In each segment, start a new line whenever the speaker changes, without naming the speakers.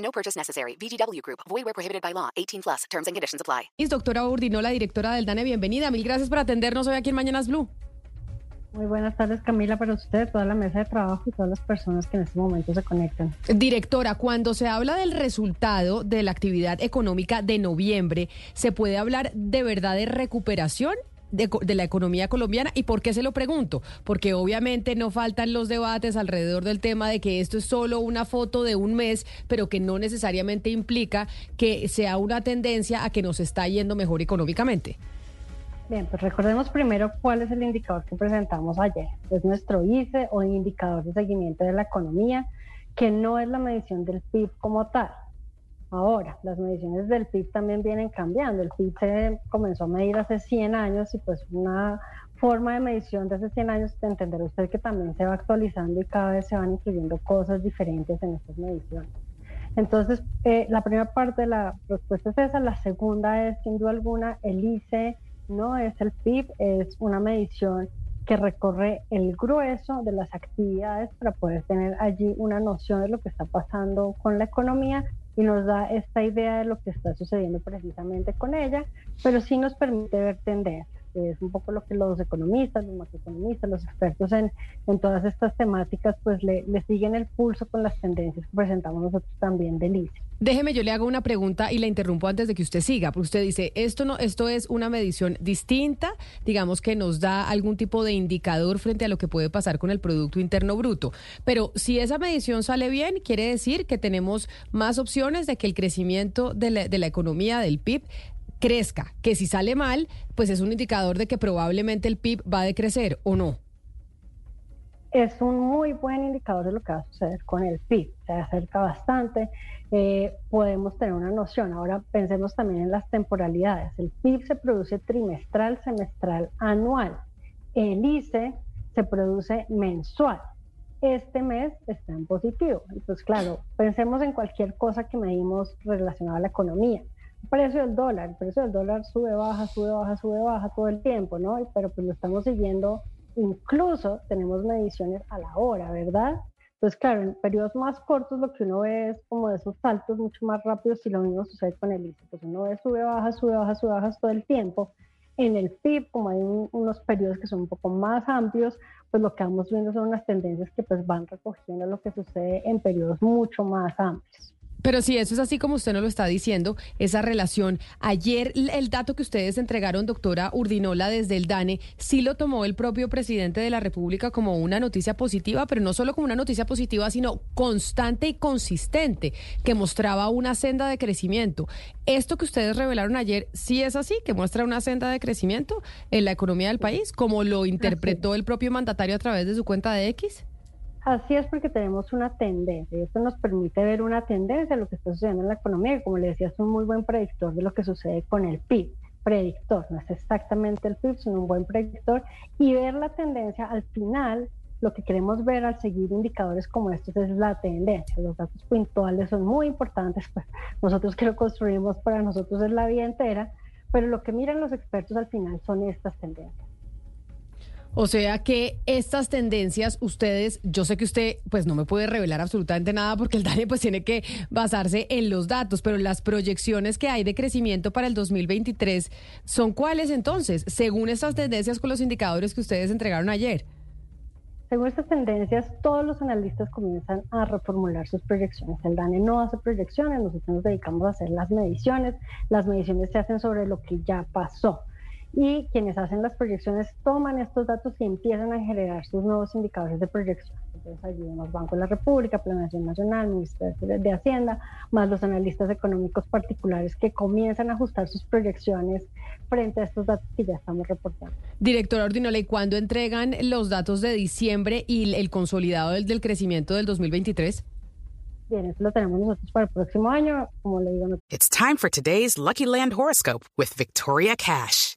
No purchase necessary. VGW Group. Void where prohibited by law. 18 plus. Terms and conditions apply.
Es doctora Urdinola, directora del DANE. Bienvenida. Mil gracias por atendernos hoy aquí en Mañanas Blue.
Muy buenas tardes, Camila, para usted, toda la mesa de trabajo y todas las personas que en este momento se conectan.
Directora, cuando se habla del resultado de la actividad económica de noviembre, ¿se puede hablar de verdad de recuperación? De, la economía colombiana. ¿Y por qué se lo pregunto? Porque obviamente no faltan los debates alrededor del tema de que esto es solo una foto de un mes, pero que no necesariamente implica que sea una tendencia a que nos está yendo mejor económicamente.
Bien, pues recordemos primero cuál es el indicador que presentamos ayer. Es nuestro ICE o indicador de seguimiento de la economía, que no es la medición del PIB como tal. Ahora, las mediciones del PIB también vienen cambiando. El PIB se comenzó a medir hace 100 años y pues una forma de medición de hace 100 años, de entender usted que también se va actualizando y cada vez se van incluyendo cosas diferentes en estas mediciones. Entonces, eh, la primera parte de la respuesta es esa. La segunda es, sin duda alguna, el ICE no es el PIB, es una medición que recorre el grueso de las actividades para poder tener allí una noción de lo que está pasando con la economía y nos da esta idea de lo que está sucediendo precisamente con ella, pero sí nos permite ver tendencias. Es un poco lo que los economistas, los macroeconomistas, los expertos en, en todas estas temáticas, pues le, le, siguen el pulso con las tendencias que presentamos nosotros también del ICE.
Déjeme, yo le hago una pregunta y la interrumpo antes de que usted siga, porque usted dice, esto no, esto es una medición distinta, digamos que nos da algún tipo de indicador frente a lo que puede pasar con el Producto Interno Bruto. Pero si esa medición sale bien, quiere decir que tenemos más opciones de que el crecimiento de la, de la economía, del PIB, crezca, que si sale mal, pues es un indicador de que probablemente el PIB va a decrecer o no.
Es un muy buen indicador de lo que va a suceder con el PIB, se acerca bastante, eh, podemos tener una noción. Ahora pensemos también en las temporalidades. El PIB se produce trimestral, semestral, anual. El ICE se produce mensual. Este mes está en positivo. Entonces, claro, pensemos en cualquier cosa que medimos relacionada a la economía precio del dólar, el precio del dólar sube, baja, sube, baja, sube, baja todo el tiempo, ¿no? Pero pues lo estamos siguiendo, incluso tenemos mediciones a la hora, ¿verdad? Entonces, claro, en periodos más cortos lo que uno ve es como de esos saltos mucho más rápidos y lo mismo sucede con el ICE. Pues uno ve sube, baja, sube, baja, sube, baja todo el tiempo. En el PIB, como hay un, unos periodos que son un poco más amplios, pues lo que vamos viendo son unas tendencias que pues van recogiendo lo que sucede en periodos mucho más amplios.
Pero si eso es así como usted nos lo está diciendo, esa relación, ayer el dato que ustedes entregaron, doctora Urdinola, desde el DANE, sí lo tomó el propio presidente de la República como una noticia positiva, pero no solo como una noticia positiva, sino constante y consistente, que mostraba una senda de crecimiento. Esto que ustedes revelaron ayer, sí es así, que muestra una senda de crecimiento en la economía del país, como lo interpretó el propio mandatario a través de su cuenta de X.
Así es porque tenemos una tendencia y esto nos permite ver una tendencia de lo que está sucediendo en la economía como le decía es un muy buen predictor de lo que sucede con el PIB. Predictor, no es exactamente el PIB, sino un buen predictor y ver la tendencia al final lo que queremos ver al seguir indicadores como estos es la tendencia. Los datos puntuales son muy importantes, pues nosotros que lo construimos para nosotros es la vida entera, pero lo que miran los expertos al final son estas tendencias.
O sea que estas tendencias, ustedes, yo sé que usted pues no me puede revelar absolutamente nada porque el DANE pues tiene que basarse en los datos, pero las proyecciones que hay de crecimiento para el 2023 son cuáles entonces, según estas tendencias con los indicadores que ustedes entregaron ayer.
Según estas tendencias, todos los analistas comienzan a reformular sus proyecciones. El DANE no hace proyecciones, nosotros nos dedicamos a hacer las mediciones. Las mediciones se hacen sobre lo que ya pasó y quienes hacen las proyecciones toman estos datos y empiezan a generar sus nuevos indicadores de proyección. Entonces allí vemos Banco de la República, Planación Nacional, Ministerio de Hacienda, más los analistas económicos particulares que comienzan a ajustar sus proyecciones frente a estos datos que ya estamos reportando.
Directora Ordinola, ¿y cuándo entregan los datos de diciembre y el consolidado del, del crecimiento del 2023?
Bien, eso lo tenemos nosotros para el próximo año. Como le digo, no
It's time for today's Lucky Land horoscope with Victoria Cash.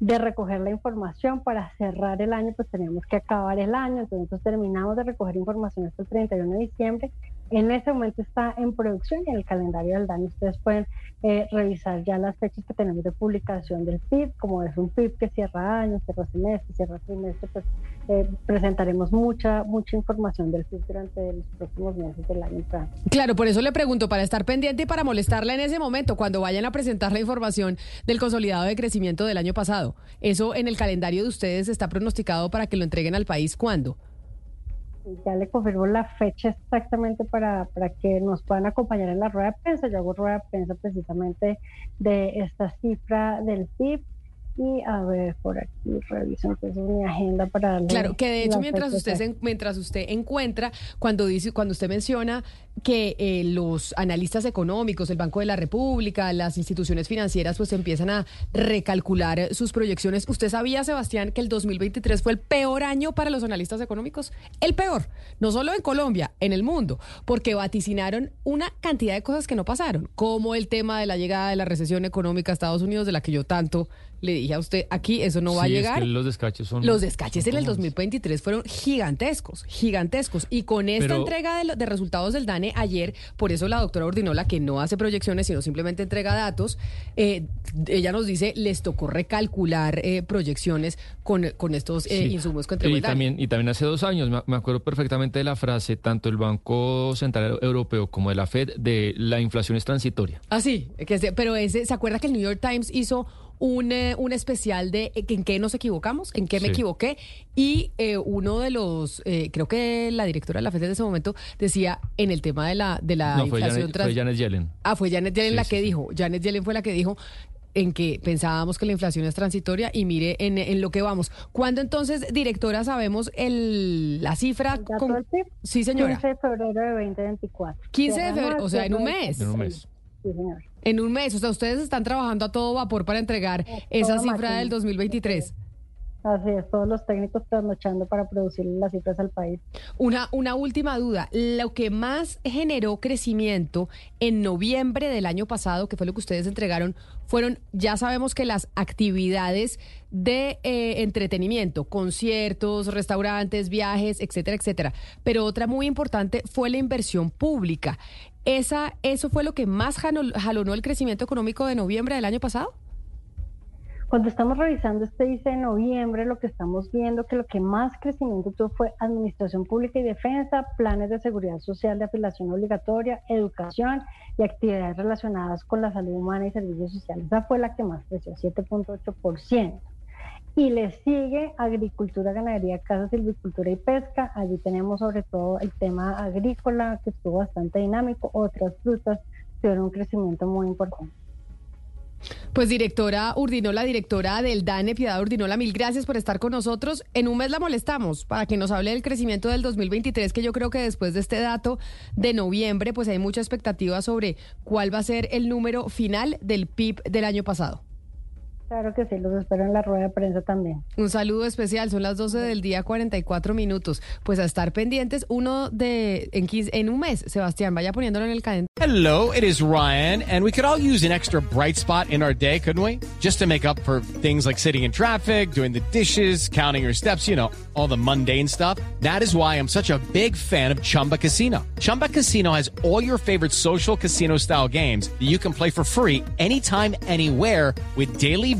de recoger la información para cerrar el año, pues tenemos que acabar el año, entonces terminamos de recoger información hasta el 31 de diciembre. En ese momento está en producción y en el calendario del DANE ustedes pueden eh, revisar ya las fechas que tenemos de publicación del PIB, como es un PIB que cierra año, cierra semestre, cierra trimestre, pues eh, presentaremos mucha, mucha información del PIB durante los próximos meses del año.
Claro, por eso le pregunto, para estar pendiente y para molestarla en ese momento, cuando vayan a presentar la información del consolidado de crecimiento del año pasado. Eso en el calendario de ustedes está pronosticado para que lo entreguen al país cuándo.
Ya le confirmo la fecha exactamente para, para que nos puedan acompañar en la rueda de prensa. Yo hago rueda de prensa precisamente de esta cifra del PIB. Y a ver, por aquí reviso entonces mi agenda para darle
Claro, que de hecho mientras usted se- mientras usted encuentra cuando dice cuando usted menciona que eh, los analistas económicos, el Banco de la República, las instituciones financieras pues empiezan a recalcular sus proyecciones. ¿Usted sabía, Sebastián, que el 2023 fue el peor año para los analistas económicos? El peor, no solo en Colombia, en el mundo, porque vaticinaron una cantidad de cosas que no pasaron, como el tema de la llegada de la recesión económica a Estados Unidos de la que yo tanto le dije a usted, aquí eso no va a
Sí, es
llegar.
que los descaches son.
Los descaches en el
son
2023 fueron gigantescos, gigantescos. Y con esta
Pero-
entrega de, lo- de resultados del DANE ayer, por eso la doctora Ordinola, que no hace proyecciones, sino simplemente entrega datos, eh, ella nos dice, les tocó recalcular eh, proyecciones con, con estos eh,
Sí.
insumos que entregó
y también, y también hace dos años, me- acuerdo perfectamente de la frase, tanto el Banco Central Europeo como de la Fed, de la inflación es transitoria.
Ah, sí, que pero ese, ¿se acuerda que el New York Times hizo un, eh, un especial de eh, en qué nos equivocamos, en qué me
Sí.
equivoqué? Y eh, uno de los, eh, creo que la directora de la FED en ese momento decía en el tema de la, de la
no, fue
inflación
Janet,
trans-
fue Janet Yellen.
Ah, fue Janet Yellen
Sí,
la
sí,
que
sí.
dijo. Janet Yellen fue la que dijo en que pensábamos que la inflación es transitoria y mire en, en lo que vamos. ¿Cuándo entonces, directora, sabemos el, la cifra?
¿El
con-? Sí, señora.
15 de febrero de 2024.
15 de febrero, o sea, en un mes.
En un mes.
Sí, señor.
En un mes, o sea, ustedes están trabajando a todo vapor para entregar esa
toda
cifra
máquina.
del 2023.
Así es, todos los técnicos trasnochando para producir las cifras al país.
Una, una última duda. Lo que más generó crecimiento en noviembre del año pasado, que fue lo que ustedes entregaron, fueron, ya sabemos que las actividades de eh, entretenimiento, conciertos, restaurantes, viajes, etcétera, etcétera. Pero otra muy importante fue la inversión pública. Esa, ¿Eso fue lo que más jalo- jalonó el crecimiento económico de noviembre del año pasado?
Cuando estamos revisando este ICE de noviembre, lo que estamos viendo que lo que más crecimiento tuvo fue administración pública y defensa, planes de seguridad social de afiliación obligatoria, educación y actividades relacionadas con la salud humana y servicios sociales. Esa fue la que más creció, 7.8%. Y le sigue agricultura, ganadería, casa, silvicultura y pesca. Allí tenemos sobre todo el tema agrícola, que estuvo bastante dinámico. Otras frutas tuvieron un crecimiento muy importante.
Pues directora Urdinola, directora del DANE, Piedad Urdinola, mil gracias por estar con nosotros. En un mes la molestamos para que nos hable del crecimiento del 2023, que yo creo que después de este dato de noviembre, pues hay mucha expectativa sobre cuál va a ser el número final del PIB del año pasado.
Claro que sí, los espero en la rueda de prensa también.
Un saludo especial, son las 12 del día, 44 minutos. Pues a estar pendientes, uno de en, 15 en un mes, Sebastián, vaya poniéndolo en el calendario.
Hello, it is Ryan, and we could all use an extra bright spot in our day, couldn't we? Just to make up for things like sitting in traffic, doing the dishes, counting your steps, you know, all the mundane stuff. That is why I'm such a big fan of Chumba Casino. Chumba Casino has all your favorite social casino style games that you can play for free anytime, anywhere with daily